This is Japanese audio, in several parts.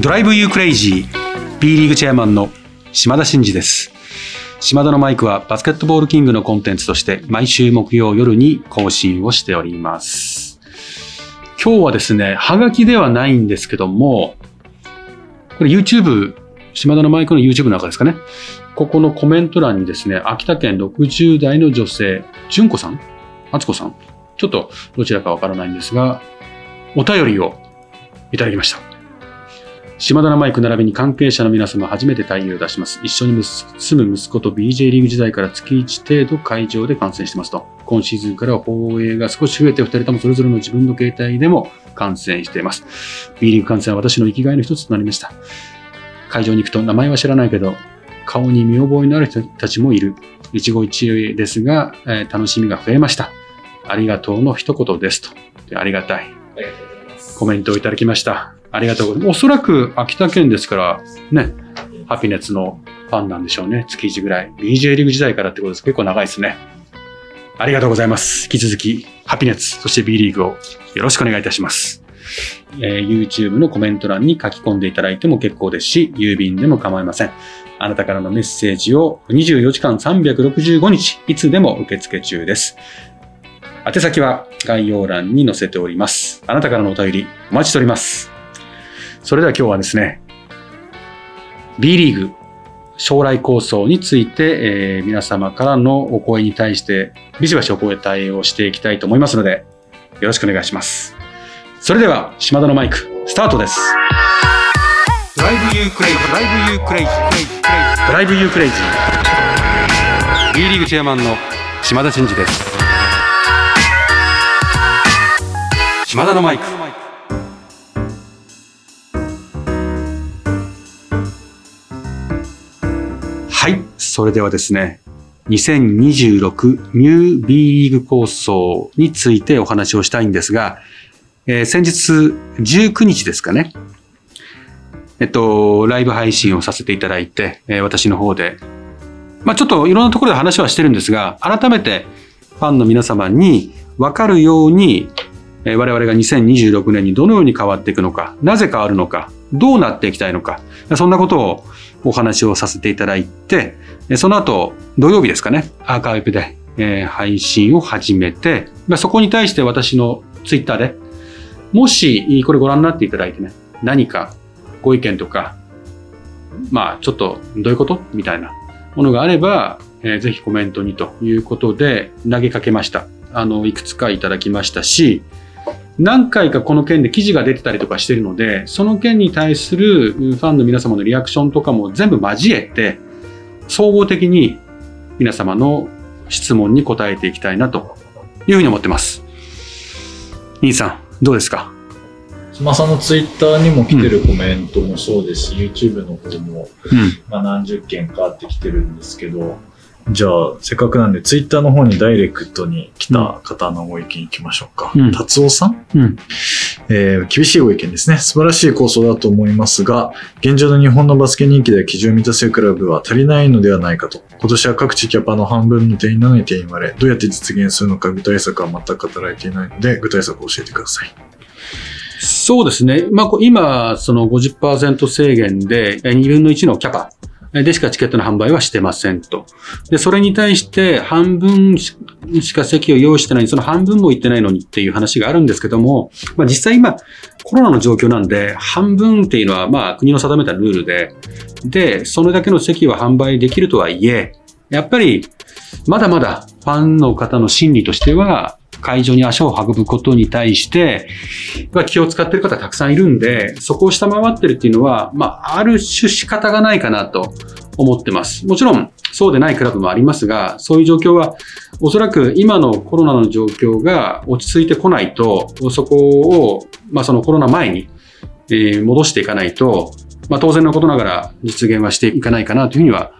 ドライブユークレイジー B リーグチェアマンの島田真二です。島田のマイクはバスケットボールキングのコンテンツとして毎週木曜夜に更新をしております。今日はですねはがきではないんですけどもこれ YouTube 島田のマイクの YouTube の中ですかね。ここのコメント欄にですね秋田県60代の女性純子さん敦子さんちょっとどちらかわからないんですがお便りをいただきました。島田のマイク並びに関係者の皆様初めて対応を出します。一緒に住む息子と BJ リーグ時代から月1程度会場で観戦してますと。今シーズンからは放映が少し増えて、二人ともそれぞれの自分の携帯でも観戦しています。B リーグ観戦は私の生きがいの一つとなりました。会場に行くと名前は知らないけど、顔に見覚えのある人たちもいる。一期一会ですが、えー、楽しみが増えました。ありがとうの一言ですと。ありがたい。コメントをいただきました。ありがとうございます。おそらく秋田県ですから、ね、ハピネッツのファンなんでしょうね。月1ぐらい。BJ リーグ時代からってことです。結構長いですね。ありがとうございます。引き続き、ハピネッツ、そして B リーグをよろしくお願いいたします。えー、YouTube のコメント欄に書き込んでいただいても結構ですし、郵便でも構いません。あなたからのメッセージを24時間365日、いつでも受付中です。宛先は概要欄に載せております。あなたからのお便りお待ちしております。それでは今日はですね、B リーグ将来構想について、えー、皆様からのお声に対してビシバシお声対応していきたいと思いますので、よろしくお願いします。それでは、島田のマイク、スタートです。 Drive you crazy、Drive you crazy、Drive you crazy。B リーグチェアマンの島田真二です。島田のマイク。それではですね、2026ニュー B リーグ構想についてお話をしたいんですが、えー、先日19日ですかね、えっと、ライブ配信をさせていただいて、えー、私の方で、まあちょっといろんなところで話はしてるんですが、改めてファンの皆様に分かるように、えー、我々が2026年にどのように変わっていくのか、なぜ変わるのか、どうなっていきたいのか、そんなことをお話をさせていただいて、その後、土曜日ですかね、アーカイブで、え配信を始めてま、そこに対して私のツイッターで、もしこれご覧になっていただいてね、何かご意見とか、まあちょっとどういうことみたいなものがあれば、えー、ぜひコメントにということで投げかけました。あの、いくつかいただきましたし、何回かこの件で記事が出てたりとかしてるので、その件に対するファンの皆様のリアクションとかも全部交えて、総合的に皆様の質問に答えていきたいなというふうに思ってます。兄さん、どうですか？島さんのツイッターにも来てるコメントもそうですし、うん、YouTube の方も、まあ、何十件かあってきてるんですけど、じゃあ、せっかくなんで、ツイッターの方にダイレクトに来た方のご意見いきましょうか。うん、達夫さん、うん、えー、厳しいご意見ですね。素晴らしい構想だと思いますが、現状の日本のバスケ人気で基準を満たせるクラブは足りないのではないかと。今年は各地キャパの半分の定員なのに定員割れ、どうやって実現するのか具体策は全く語られていないので、具体策を教えてください。そうですね。まあ、今、その50%制限で、2分の1のキャパでしかチケットの販売はしてませんと。で、それに対して半分しか席を用意してない、その半分も行ってないのにっていう話があるんですけども、まあ実際今コロナの状況なんで、半分っていうのはまあ国の定めたルールで、で、それだけの席は販売できるとはいえ、やっぱりまだまだファンの方の心理としては、会場に足を運ぶことに対して、気を使っている方たくさんいるんで、そこを下回ってるっていうのは、まあ、ある種仕方がないかなと思ってます。もちろん、そうでないクラブもありますが、そういう状況は、おそらく今のコロナの状況が落ち着いてこないと、そこを、まあ、そのコロナ前に、え、戻していかないと、まあ、当然のことながら実現はしていかないかなというふうには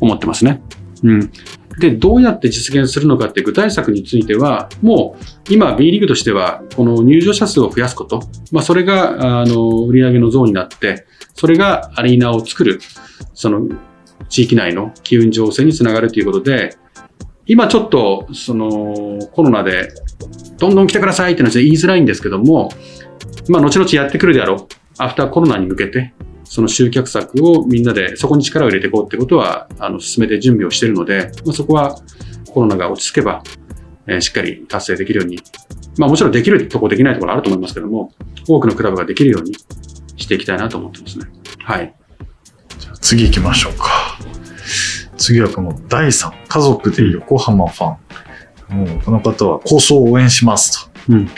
思ってますね。うん。で、どうやって実現するのかって具体策については、もう今 B リーグとしては、この入場者数を増やすこと、まあそれが、あの、売り上げの増になって、それがアリーナを作る、その地域内の機運情勢につながるということで、今ちょっと、そのコロナで、どんどん来てくださいって話は言いづらいんですけども、まあ後々やってくるであろう。アフターコロナに向けて、その集客策をみんなでそこに力を入れていこうってことは、あの、進めて準備をしているので、まあ、そこはコロナが落ち着けば、えー、しっかり達成できるように、まあもちろんできるとこできないところあると思いますけども、多くのクラブができるようにしていきたいなと思ってますね。はい。じゃあ次行きましょうか。次はこの第3、家族で横浜ファン。もうこの方は構想を応援しますと。うん、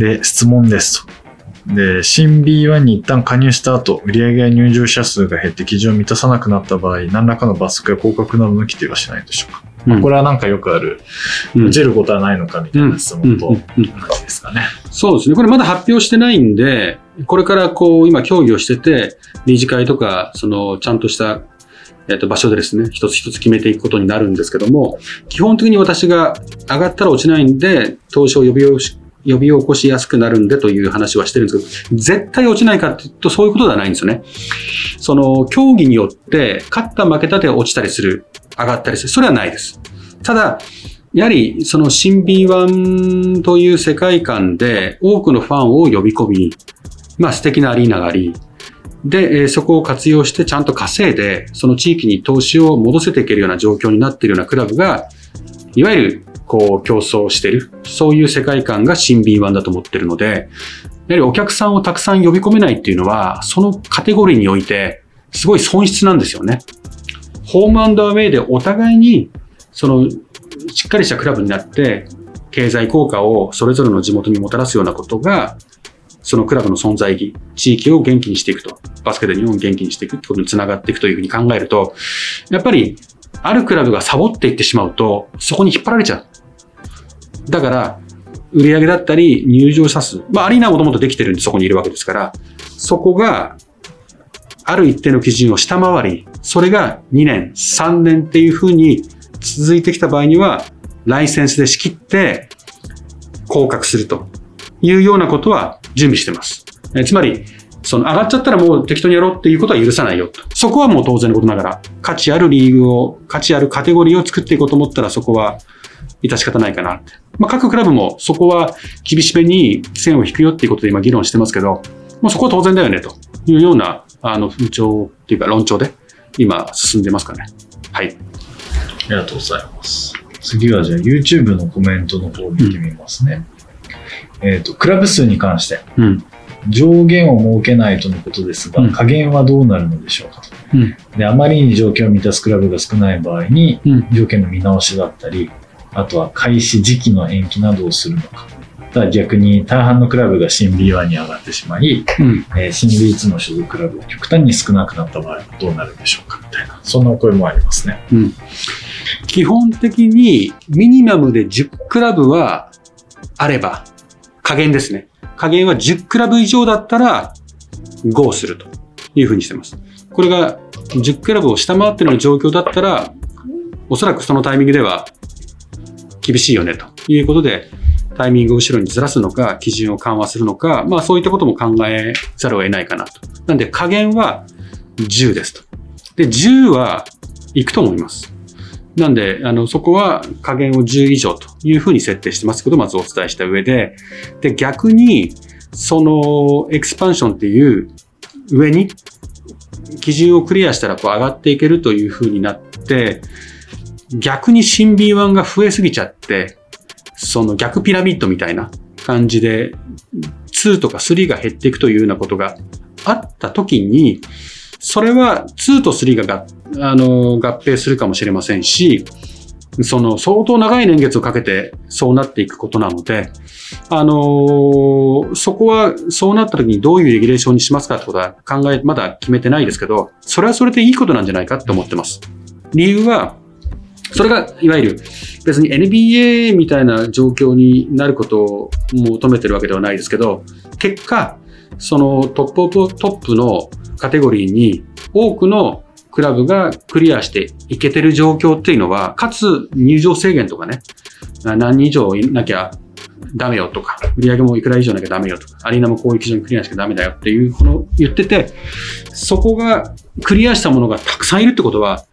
で、質問ですと。で、新 B1 に一旦加入した後、売上や入場者数が減って基準を満たさなくなった場合、何らかの罰則や降格などの規定はしないでしょうか。まあ、これはなんかよくある、落ちることはないのかみたいな質問と同じですかね。そうですね。これまだ発表してないんで、これからこう、今協議をしてて、理事会とか、その、ちゃんとしたえっと、場所でですね、一つ一つ決めていくことになるんですけども、基本的に私が上がったら落ちないんで、投資を呼び呼び起こしやすくなるんでという話はしてるんですけど、絶対落ちないかっていうとそういうことではないんですよね。その、競技によって、勝った負けたで落ちたりする、上がったりする、それはないです。ただ、やはり、その新 B1 という世界観で多くのファンを呼び込み、まあ素敵なアリーナがあり、で、そこを活用してちゃんと稼いで、その地域に投資を戻せていけるような状況になっているようなクラブが、いわゆる、こう、競争してる。そういう世界観が新 B1 だと思ってるので、やはりお客さんをたくさん呼び込めないっていうのは、そのカテゴリーにおいて、すごい損失なんですよね。ホームアンドアウェイでお互いに、その、しっかりしたクラブになって、経済効果をそれぞれの地元にもたらすようなことが、そのクラブの存在意義、地域を元気にしていくと、バスケで日本を元気にしていくってことにつながっていくというふうに考えると、やっぱり、あるクラブがサボっていってしまうと、そこに引っ張られちゃう。だから、売上だったり、入場者数。まあ、アリーナはもともとできてるんでそこにいるわけですから、そこが、ある一定の基準を下回り、それが2年、3年っていうふうに続いてきた場合には、ライセンスで仕切って、降格するというようなことは準備してます。えつまり、その上がっちゃったらもう適当にやろうっていうことは許さないよと。そこはもう当然のことながら、価値あるリーグを、価値あるカテゴリーを作っていこうと思ったらそこは致し方ないかなって。まあ、各クラブもそこは厳しめに線を引くよっていうことで今議論してますけど、もうそこは当然だよねというような、あの、風潮っていうか論調で今進んでますかね。はい。ありがとうございます。次はじゃあ YouTube のコメントの方見てみますね。うん、えっ、ー、と、クラブ数に関して。うん上限を設けないとのことですが、うん、加減はどうなるのでしょうかと、うん、であまりに条件を満たすクラブが少ない場合に、条件の見直しだったりあとは開始時期の延期などをするのか。ただ逆に大半のクラブが新 B1 に上がってしまい、うん、えー、新 B2 の所属クラブが極端に少なくなった場合はどうなるんでしょうかみたいなそんなお声もありますね、うん、基本的にミニマムで10クラブはあれば加減ですね。加減は10クラブ以上だったら GO するというふうにしてます。これが10クラブを下回ってるような状況だったら、おそらくそのタイミングでは厳しいよねということで、タイミングを後ろにずらすのか、基準を緩和するのか、まあそういったことも考えざるを得ないかなと。なんで加減は10ですと。で、10は行くと思います。なんで、あの、そこは加減を10以上というふうに設定してますけど、まずお伝えした上で、で、逆に、その、エクスパンションっていう上に、基準をクリアしたらこう上がっていけるというふうになって、逆に新 B1 が増えすぎちゃって、その逆ピラミッドみたいな感じで、2とか3が減っていくというようなことがあった時に、それは2と3ががあの合併するかもしれませんし、その相当長い年月をかけてそうなっていくことなので、あのそこはそうなった時にどういうレギュレーションにしますかってことは考え、まだ決めてないですけど、それはそれでいいことなんじゃないかって思ってます。理由は、それがいわゆる別に NBA みたいな状況になることを求めてるわけではないですけど、結果、そのトップオブトップのカテゴリーに多くのクラブがクリアしていけてる状況っていうのは、かつ入場制限とかね、何人以上いなきゃダメよとか、売り上げもいくら以上なきゃダメよとか、アリーナもこういう基準クリアしかダメだよっていうこの言ってて、そこがクリアしたものがたくさんいるってことは、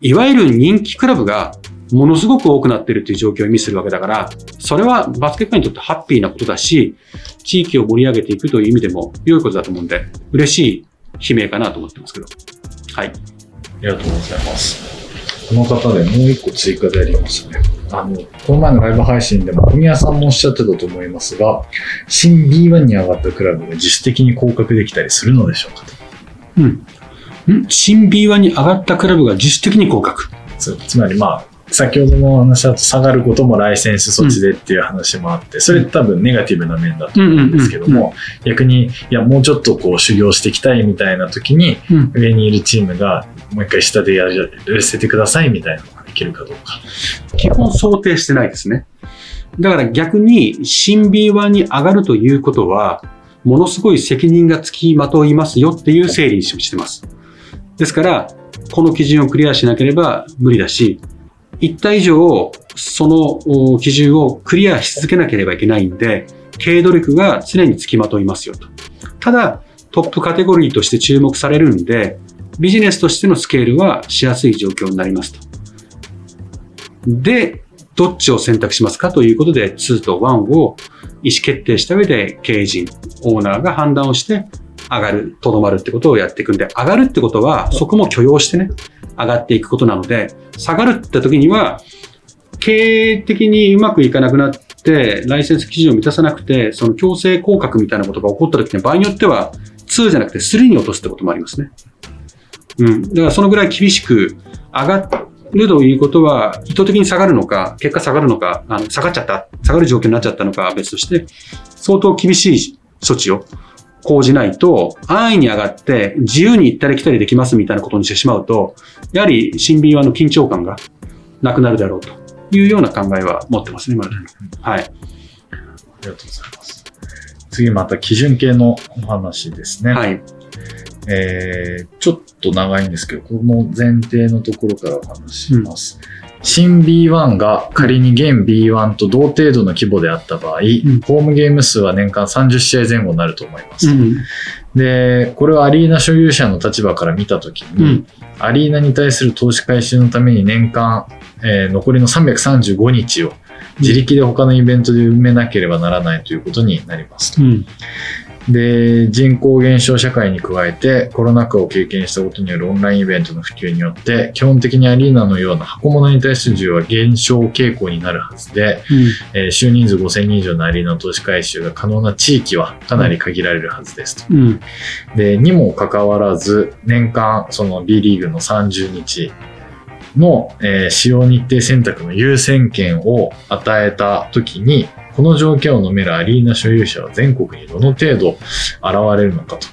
いわゆる人気クラブがものすごく多くなってるっていう状況を意味するわけだから、それはバスケットにとってハッピーなことだし、地域を盛り上げていくという意味でも良いことだと思うんで、嬉しい悲鳴かなと思ってますけど。はい。ありがとうございます。この方でもう一個追加でありましたね。あの、この前のライブ配信でも、小宮さんもおっしゃってたと思いますが、新 B1 に上がったクラブが自主的に降格できたりするのでしょうかと。うん。ん？新 B1 に上がったクラブが自主的に降格つつまりまあ、先ほどの話だと下がることもライセンス措置でっていう話もあって、それ多分ネガティブな面だと思うんですけども、逆に、いや、もうちょっとこう修行していきたいみたいな時に、上にいるチームがもう一回下でやらせてくださいみたいなのができるかどうか。基本想定してないですね。だから逆に新 B1 に上がるということは、ものすごい責任がつきまといますよっていう整理にしてます。ですから、この基準をクリアしなければ無理だし、一体以上、その基準をクリアし続けなければいけないんで、経営努力が常につきまといますよと。ただ、トップカテゴリーとして注目されるんで、ビジネスとしてのスケールはしやすい状況になりますと。で、どっちを選択しますか？ということで、2と1を意思決定した上で、経営陣、オーナーが判断をして、上がる、とどまるってことをやっていくんで、上がるってことは、そこも許容してね、上がっていくことなので、下がるって時には、経営的にうまくいかなくなって、ライセンス基準を満たさなくて、その強制降格みたいなことが起こった時に場合によっては、2じゃなくて3に落とすってこともありますね。うん。だからそのぐらい厳しく上がるということは、意図的に下がるのか、結果下がるのか、あの下がっちゃった、下がる状況になっちゃったのかは別として、相当厳しい措置を講じないと、安易に上がって自由に行ったり来たりできますみたいなことにしてしまうと、やはり新 B1 の緊張感がなくなるだろうというような考えは持ってますね、まだ。はい。ありがとうございます。次また基準系のお話ですね。はい。えー、ちょっと長いんですけど、この前提のところからお話します。うん新 B1 が仮に現 B1 と同程度の規模であった場合、うん、ホームゲーム数は年間30試合前後になると思います。うん、で、これはアリーナ所有者の立場から見たときに、うん、アリーナに対する投資回収のために年間、えー、残りの335日を自力で他のイベントで埋めなければならないということになりますと。で、人口減少社会に加えてコロナ禍を経験したことによるオンラインイベントの普及によって、基本的にアリーナのような箱物に対する需要は減少傾向になるはずで、うん、えー、週人数5000人以上のアリーナの投資回収が可能な地域はかなり限られるはずですと。うん、で、にもかかわらず、年間その B リーグの30日の、えー、使用日程選択の優先権を与えたときに、この条件を飲めるアリーナ所有者は全国にどの程度現れるのかと。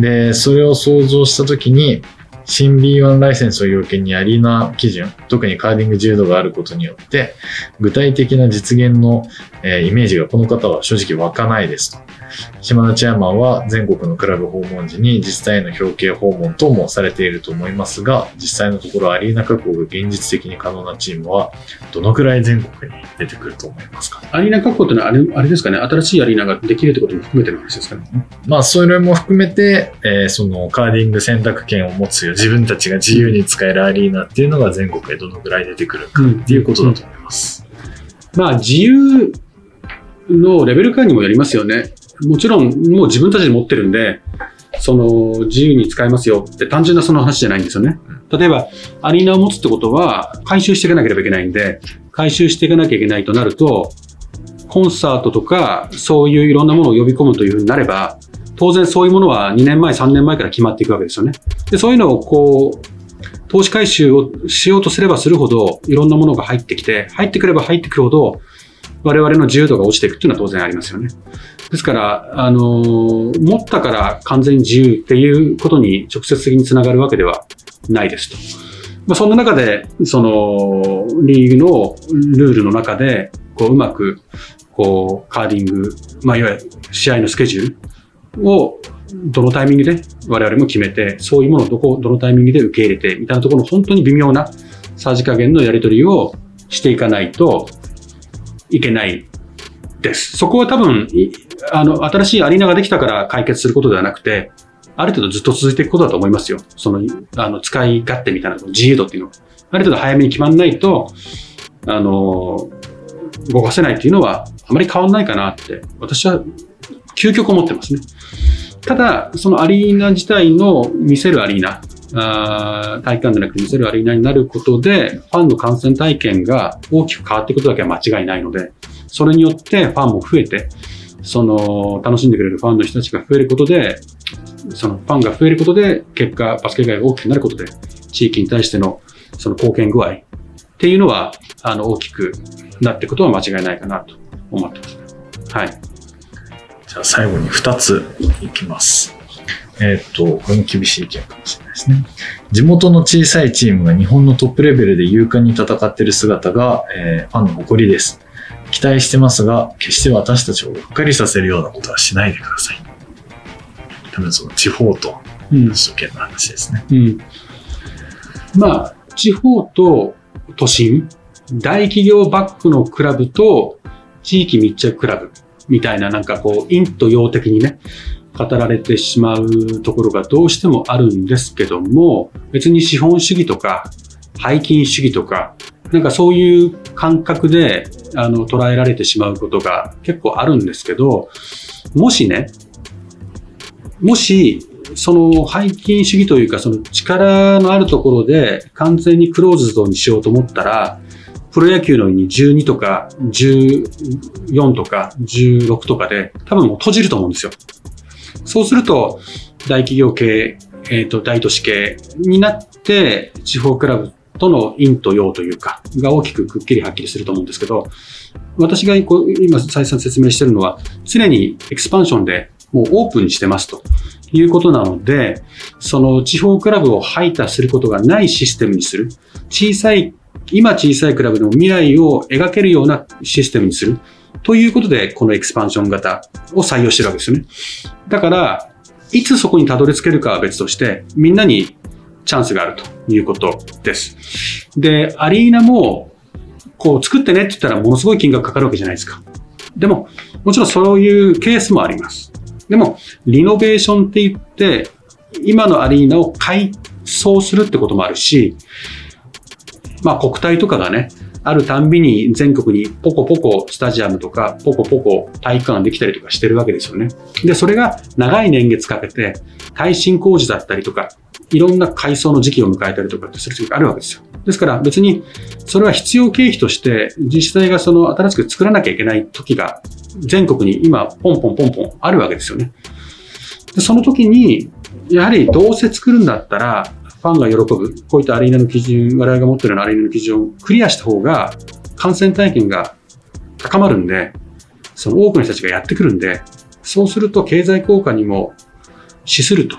で、それを想像したときに、新 B1 ライセンスを要件にアリーナ基準、特にカーディング自由度があることによって、具体的な実現の、えー、イメージがこの方は正直湧かないですと。島田チェアマンは全国のクラブ訪問時に実際の表敬訪問等もされていると思いますが、実際のところアリーナ確保が現実的に可能なチームはどのくらい全国に出てくると思いますか？アリーナ確保ってのはあれあれですかね、新しいアリーナができるってことも含めての話ですかね？まあ、それも含めて、えー、そのカーディング選択権を持つよ、自分たちが自由に使えるアリーナっていうのが全国へどのくらい出てくるかっていうことだと思います。うんうん、まあ、自由のレベル感にもよりますよね。もちろんもう自分たちで持ってるんで、その自由に使えますよって単純なその話じゃないんですよね。例えば、アリーナを持つってことは回収していかなければいけないんで、回収していかなきゃいけないとなると、コンサートとかそういういろんなものを呼び込むというふうになれば、当然そういうものは2年前、3年前から決まっていくわけですよね。で、そういうのをこう、投資回収をしようとすればするほど、いろんなものが入ってきて、入ってくれば入ってくるほど、我々の自由度が落ちていくっていうのは当然ありますよね。ですから、あの、持ったから完全に自由っていうことに直接的につながるわけではないですと。まあ、そんな中で、その、リーグのルールの中で、こう、うまく、こう、カーディング、まあ、いわゆる試合のスケジュールを、どのタイミングで我々も決めて、そういうものをどこ、どのタイミングで受け入れて、みたいなところの本当に微妙なさじ加減のやり取りをしていかないといけないです。そこは多分、あの、新しいアリーナができたから解決することではなくて、ある程度ずっと続いていくことだと思いますよ。その、あの、使い勝手みたいな、自由度っていうのは。ある程度早めに決まんないと、あの、動かせないっていうのはあまり変わんないかなって私は究極思ってますね。ただ、そのアリーナ自体の見せるアリーナ、あ体育館でなく見せるアリーナになることで、ファンの観戦体験が大きく変わっていくことだけは間違いないので、それによってファンも増えて、その、楽しんでくれるファンの人たちが増えることで、そのファンが増えることで、結果、バスケ界が大きくなることで、地域に対してのその貢献具合っていうのは、あの、大きくなっていくことは間違いないかなと思ってます。はい。じゃあ最後に2ついきます。えっ、と、これも厳しい意見かもしれないですね。地元の小さいチームが日本のトップレベルで勇敢に戦っている姿が、えー、ファンの誇りです。期待してますが、決して私たちをがっかりさせるようなことはしないでください。多分その地方と首都圏の話ですね。うん、うん、まあ、地方と都心、大企業バックのクラブと地域密着クラブみたいななんかこう、陰と陽的にね、語られてしまうところがどうしてもあるんですけども、別に資本主義とか、背金主義とか、なんかそういう感覚であの捉えられてしまうことが結構あるんですけど、もしね、もし、その背筋主義というか、その力のあるところで完全にクローズドにしようと思ったら、プロ野球のように12とか14とか16とかで多分もう閉じると思うんですよ。そうすると、大企業系、えっ、ー、と、大都市系になって、地方クラブとの陰と陽というか、が大きくくっきりはっきりすると思うんですけど、私が今再三説明してるのは、常にエクスパンションでもうオープンにしてますということなので、その地方クラブを排他することがないシステムにする。小さい、今小さいクラブの未来を描けるようなシステムにする。ということで、このエクスパンション型を採用してるわけですよね。だから、いつそこにたどり着けるかは別として、みんなにチャンスがあるということです。で、アリーナも、こう作ってねって言ったらものすごい金額かかるわけじゃないですか。でも、もちろんそういうケースもあります。でも、リノベーションって言って、今のアリーナを改装するってこともあるし、まあ国体とかがね、あるたんびに全国にポコポコスタジアムとかポコポコ体育館ができたりとかしてるわけですよね。で、それが長い年月かけて耐震工事だったりとか、いろんな改装の時期を迎えたりとかってする時があるわけですよ。ですから別にそれは必要経費として自治体がその新しく作らなきゃいけない時が全国に今ポンポンポンポンあるわけですよね。でその時にやはりどうせ作るんだったらファンが喜ぶ、こういったアリーナの基準、我々が持っているようなアリーナの基準をクリアした方が、感染体験が高まるんで、その多くの人たちがやってくるんで、そうすると経済効果にも資すると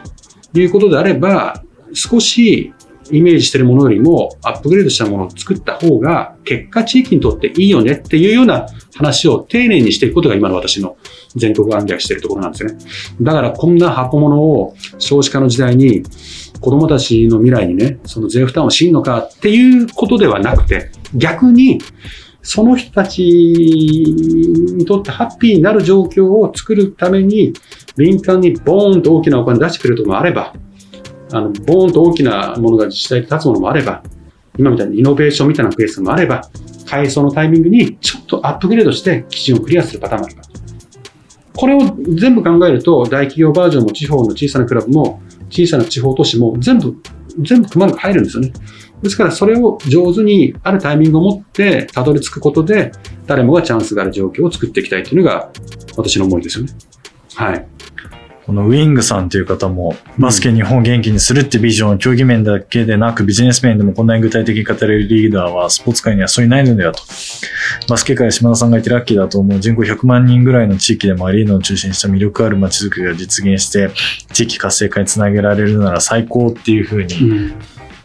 いうことであれば、少しイメージしているものよりもアップグレードしたものを作った方が、結果地域にとっていいよねっていうような話を丁寧にしていくことが今の私の全国暗記しているところなんですね。だからこんな箱物を少子化の時代に子供たちの未来にね、その税負担を強いるのかっていうことではなくて、逆に、その人たちにとってハッピーになる状況を作るために、民間にボーンと大きなお金出してくれるところもあれば、あの、ボーンと大きなものが自治体で立つものもあれば、今みたいにイノベーションみたいなケースもあれば、改装のタイミングにちょっとアップグレードして基準をクリアするパターンもあります。これを全部考えると、大企業バージョンも地方の小さなクラブも小さな地方都市も全部、全部くまなく入るんですよね。ですからそれを上手にあるタイミングを持ってたどり着くことで誰もがチャンスがある状況を作っていきたいというのが私の思いですよね。はい。このウィングさんという方も、バスケ日本を元気にするってビジョンを競技面だけでなくビジネス面でもこんなに具体的に語れるリーダーはスポーツ界にはそういないのではと。バスケ界島田さんがいてラッキーだと思う人口100万人ぐらいの地域でもアリーナを中心にした魅力ある街づくりが実現して地域活性化につなげられるなら最高っていうふうに、うん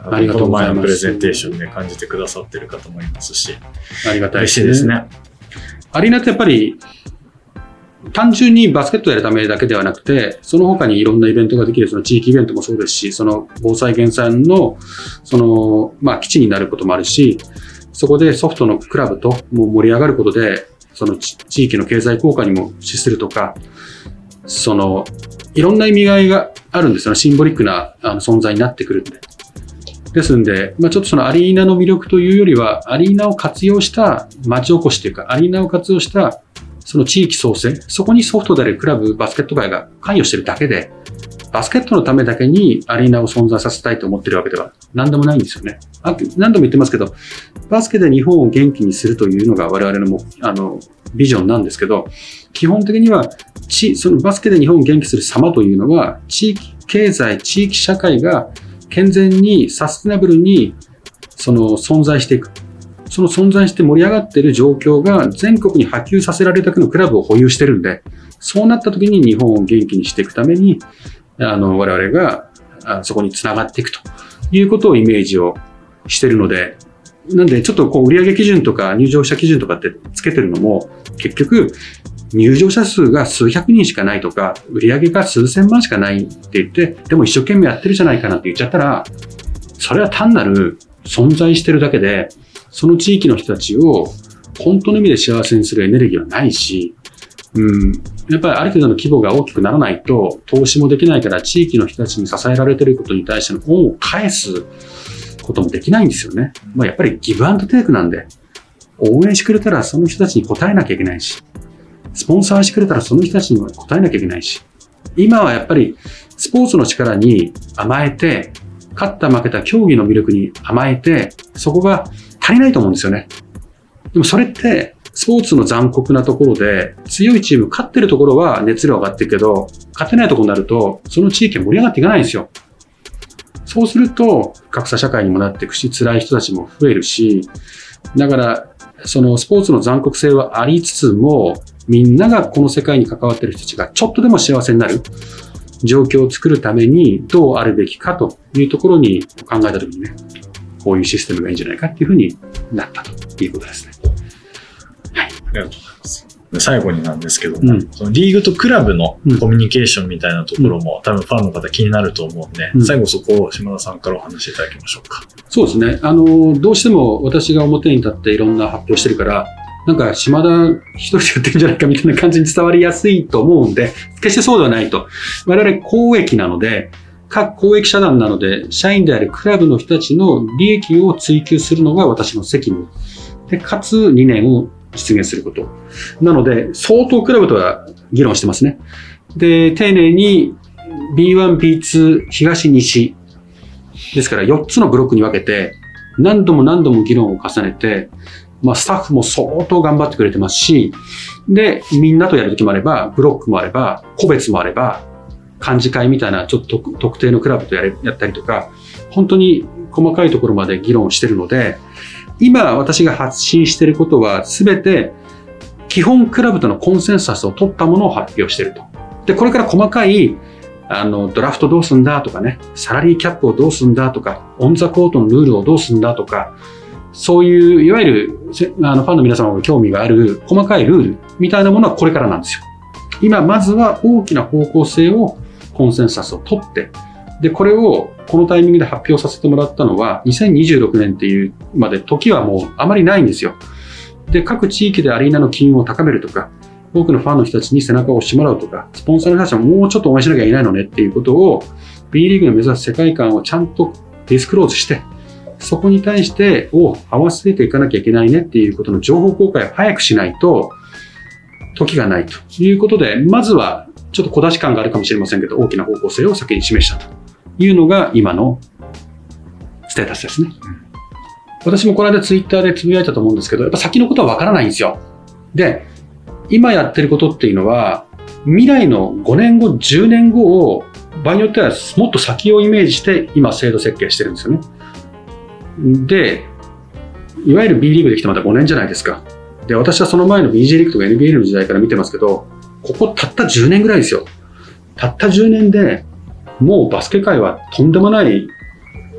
ありがとうございます。前のプレゼンテーションで感じてくださってる方もいますし、ありがたいね、嬉しいですね。アリーナってやっぱり単純にバスケットやるためだけではなくて、その他にいろんなイベントができる、その地域イベントもそうですし、その防災減災の、その、まあ、基地になることもあるし、そこでソフトのクラブとも盛り上がることで、その地域の経済効果にも資するとか、その、いろんな意味合いがあるんですよね。シンボリックなあの存在になってくるんで。ですんで、まあ、ちょっとそのアリーナの魅力というよりは、アリーナを活用した街おこしというか、アリーナを活用したその地域創生、そこにソフトであるクラブ、バスケット界が関与しているだけで、バスケットのためだけにアリーナを存在させたいと思っているわけでは何でもないんですよね。あ何度も言ってますけど、バスケで日本を元気にするというのが我々のもあのビジョンなんですけど、基本的にはそのバスケで日本を元気する様というのは、地域経済、地域社会が健全にサステナブルにその存在していく。その存在して盛り上がっている状況が全国に波及させられるだけのクラブを保有してるんで、そうなった時に日本を元気にしていくために、あの、我々がそこにつながっていくということをイメージをしてるので、なんでちょっとこう売上基準とか入場者基準とかってつけてるのも、結局、入場者数が数百人しかないとか、売上が数千万しかないって言って、でも一生懸命やってるじゃないかなって言っちゃったら、それは単なる存在してるだけで、その地域の人たちを本当の意味で幸せにするエネルギーはないし、うん、やっぱりある程度の規模が大きくならないと投資もできないから地域の人たちに支えられていることに対しての恩を返すこともできないんですよね。まあ、やっぱりギブアンドテイクなんで、応援してくれたらその人たちに応えなきゃいけないし、スポンサーしてくれたらその人たちにも応えなきゃいけないし、今はやっぱりスポーツの力に甘えて、勝った負けた競技の魅力に甘えて、そこが足りないと思うんですよね。でもそれって、スポーツの残酷なところで、強いチーム、勝ってるところは熱量上がってるけど、勝てないところになると、その地域は盛り上がっていかないんですよ。そうすると、格差社会にもなっていくし、辛い人たちも増えるし、だから、そのスポーツの残酷性はありつつも、みんながこの世界に関わってる人たちがちょっとでも幸せになる状況を作るためにどうあるべきかというところに考えたときにね、こういうシステムがいいんじゃないかっていうふうになったということですね。はい。ありがとうございます。最後になんですけども、うん、そのリーグとクラブのコミュニケーションみたいなところも、うん、多分ファンの方気になると思うんで、うん、最後そこを島田さんからお話しいただきましょうか。そうですね。あの、どうしても私が表に立っていろんな発表してるから、なんか島田一人でやってるんじゃないかみたいな感じに伝わりやすいと思うんで、決してそうではないと。我々公益なので、各公益社団なので、社員であるクラブの人たちの利益を追求するのが私の責務。で、かつ理念を実現すること。なので、相当クラブとは議論してますね。で、丁寧に B1、B2、東、西。ですから4つのブロックに分けて、何度も何度も議論を重ねて、まあ、スタッフも相当頑張ってくれてますし、で、みんなとやるときもあれば、ブロックもあれば、個別もあれば、幹事会みたいなちょっと特定のクラブとややったりとか、本当に細かいところまで議論してるので、今私が発信してることは全て基本クラブとのコンセンサスを取ったものを発表してると。で、これから細かいあの、ドラフトどうすんだとかね、サラリーキャップをどうすんだとか、オンザコートのルールをどうすんだとか、そういう、いわゆる、あの、ファンの皆様が興味がある細かいルールみたいなものはこれからなんですよ。今、まずは大きな方向性をコンセンサスを取って、で、これをこのタイミングで発表させてもらったのは、2026年っていうまで時はもうあまりないんですよ。で、各地域でアリーナの機運を高めるとか、多くのファンの人たちに背中を押してもらうとか、スポンサーの人たちはもうちょっと応援しなきゃいけないのねっていうことを、B リーグの目指す世界観をちゃんとディスクローズして、そこに対して、を合わせていかなきゃいけないねっていうことの情報公開を早くしないと、時がないということで、まずはちょっと小出し感があるかもしれませんけど、大きな方向性を先に示したというのが今のステータスですね。私もこの間ツイッターでつぶやいたと思うんですけど、やっぱ先のことはわからないんですよ。で、今やってることっていうのは、未来の5年後、10年後を、場合によってはもっと先をイメージして今制度設計してるんですよね。で、いわゆる B リーグできてまだ5年じゃないですか。で、私はその前の BJ リーグとか NBA の時代から見てますけど、ここたった10年ぐらいですよ。たった10年でもうバスケ界はとんでもない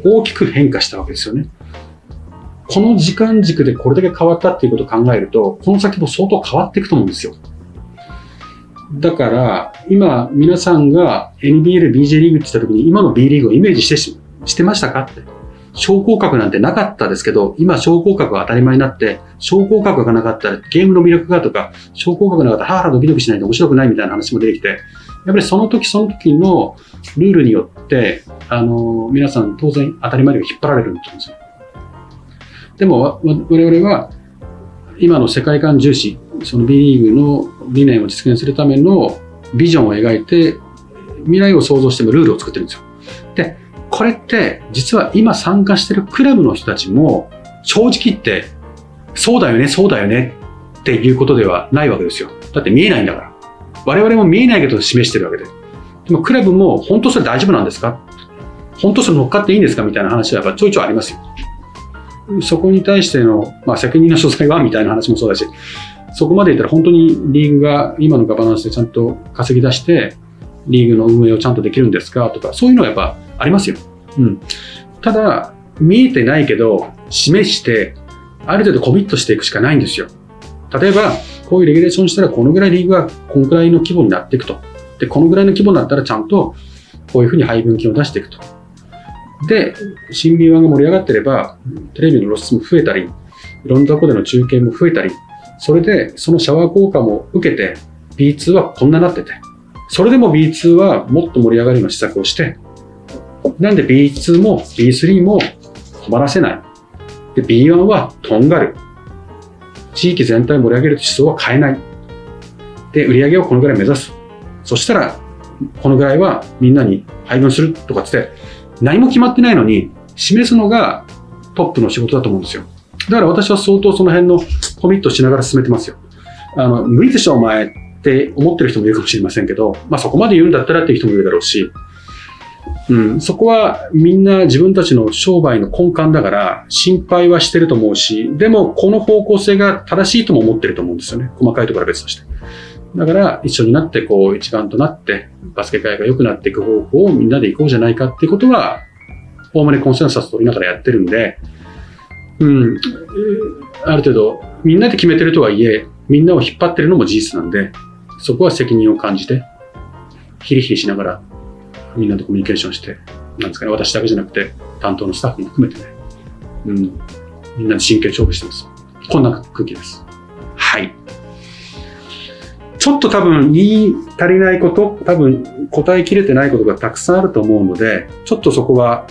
大きく変化したわけですよね。この時間軸でこれだけ変わったっていうことを考えると、この先も相当変わっていくと思うんですよ。だから、今、皆さんが NBA で BJ リーグって言った時に、今の B リーグをイメージしてしてましたかって。昇降格なんてなかったですけど、今昇降格が当たり前になって、昇降格がなかったらゲームの魅力がとか、昇降格がなかったらハーハードキドキしないと面白くないみたいな話も出てきて、やっぱりその時その時のルールによって、あの、皆さん当然当たり前に引っ張られるんですよ。でも、我々は、今の世界観重視、その B リーグの理念を実現するためのビジョンを描いて、未来を想像してもルールを作ってるんですよ。で、これって実は今参加してるクラブの人たちも正直言ってそうだよね、そうだよねっていうことではないわけですよ。だって見えないんだから。我々も見えないけど示してるわけで。でもクラブも本当それ大丈夫なんですか？本当それ乗っかっていいんですかみたいな話はやっぱちょいちょいありますよ。そこに対しての、まあ、責任の所在はみたいな話もそうだし、そこまで言ったら本当にリーグが今のガバナンスでちゃんと稼ぎ出して、リーグの運営をちゃんとできるんですかとか、そういうのはやっぱありますよ。うん。ただ、見えてないけど、示して、ある程度コミットしていくしかないんですよ。例えば、こういうレギュレーションしたら、このぐらいリーグがこのぐらいの規模になっていくと。で、このぐらいの規模になったら、ちゃんとこういうふうに配分金を出していくと。で、新 B1 が盛り上がってれば、テレビの露出も増えたり、いろんなとこでの中継も増えたり、それでそのシャワー効果も受けて、B2 はこんななってて、それでも B2 はもっと盛り上がるような施策をして、なんで B2 も B3 も困らせない。で、B1 はとんがる。地域全体を盛り上げる思想は変えない。で、売り上げをこのぐらい目指す。そしたら、このぐらいはみんなに配分するとかって、何も決まってないのに、示すのがトップの仕事だと思うんですよ。だから私は相当その辺のコミットしながら進めてますよ。あの、無理でしょお前って思ってる人もいるかもしれませんけど、まあそこまで言うんだったらっていう人もいるだろうし、うん、そこはみんな自分たちの商売の根幹だから心配はしてると思うし、でもこの方向性が正しいとも思ってると思うんですよね。細かいところは別として。だから一緒になってこう一丸となってバスケ界が良くなっていく方向をみんなで行こうじゃないかっていうことは、おおむねコンセンサス取りながらやってるんで、うん、ある程度みんなで決めてるとはいえ、みんなを引っ張ってるのも事実なんで、そこは責任を感じて、ヒリヒリしながらみんなとコミュニケーションして、なんですかね、私だけじゃなくて、担当のスタッフも含めてね、うん、みんなで真剣勝負してます。こんな空気です。はい。ちょっと多分言い足りないこと、多分答えきれてないことがたくさんあると思うので、ちょっとそこは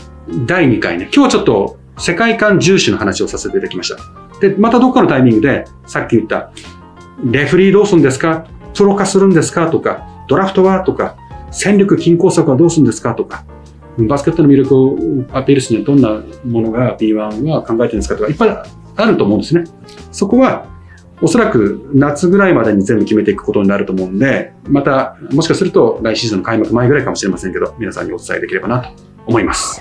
第2回ね、今日はちょっと世界観重視の話をさせていただきました。で、またどっかのタイミングで、さっき言った、レフリーどうするんですか？プロ化するんですか？とか、ドラフトは？とか、戦力均衡策はどうするんですか？とか、バスケットの魅力をアピールするにはどんなものが B1 は考えてるんですか？とか、いっぱいあると思うんですね。そこは、おそらく夏ぐらいまでに全部決めていくことになると思うんで、また、もしかすると来シーズンの開幕前ぐらいかもしれませんけど、皆さんにお伝えできればなと思います。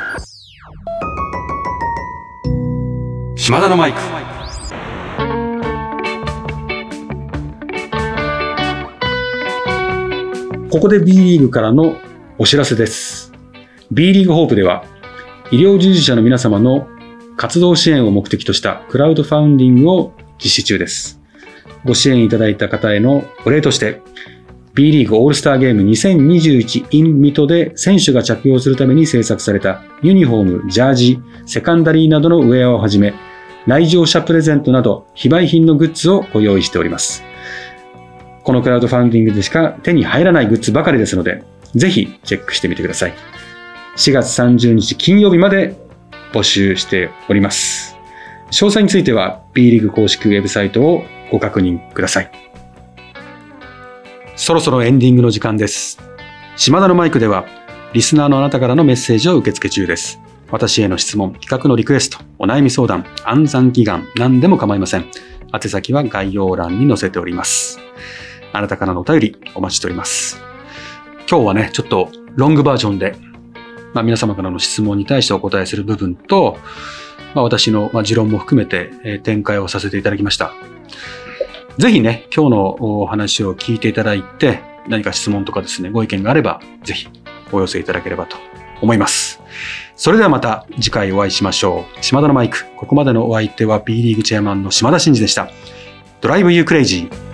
島田のマイク。ここで B リーグからのお知らせです。B リーグホープでは、医療従事者の皆様の活動支援を目的としたクラウドファウンディングを実施中です。ご支援いただいた方へのお礼として、B リーグオールスターゲーム2021 in ミトで選手が着用するために制作されたユニフォーム、ジャージ、セカンダリーなどのウェアをはじめ、来場者プレゼントなど非売品のグッズをご用意しております。このクラウドファンディングでしか手に入らないグッズばかりですので、ぜひチェックしてみてください。4月30日金曜日まで募集しております。詳細については B リーグ公式ウェブサイトをご確認ください。そろそろエンディングの時間です。島田のマイクでは、リスナーのあなたからのメッセージを受け付け中です。私への質問、企画のリクエスト、お悩み相談、暗算祈願、何でも構いません。宛先は概要欄に載せております。あなたからのお便りお待ちしております。今日はね、ちょっとロングバージョンで、まあ、皆様からの質問に対してお答えする部分と、まあ、私の持論も含めて、え展開をさせていただきました。ぜひね、今日のお話を聞いていただいて、何か質問とかですね、ご意見があれば、ぜひお寄せいただければと思います。それではまた次回お会いしましょう。島田のマイク。ここまでのお相手は B リーグチェアマンの島田真二でした。ドライブユークレイジー。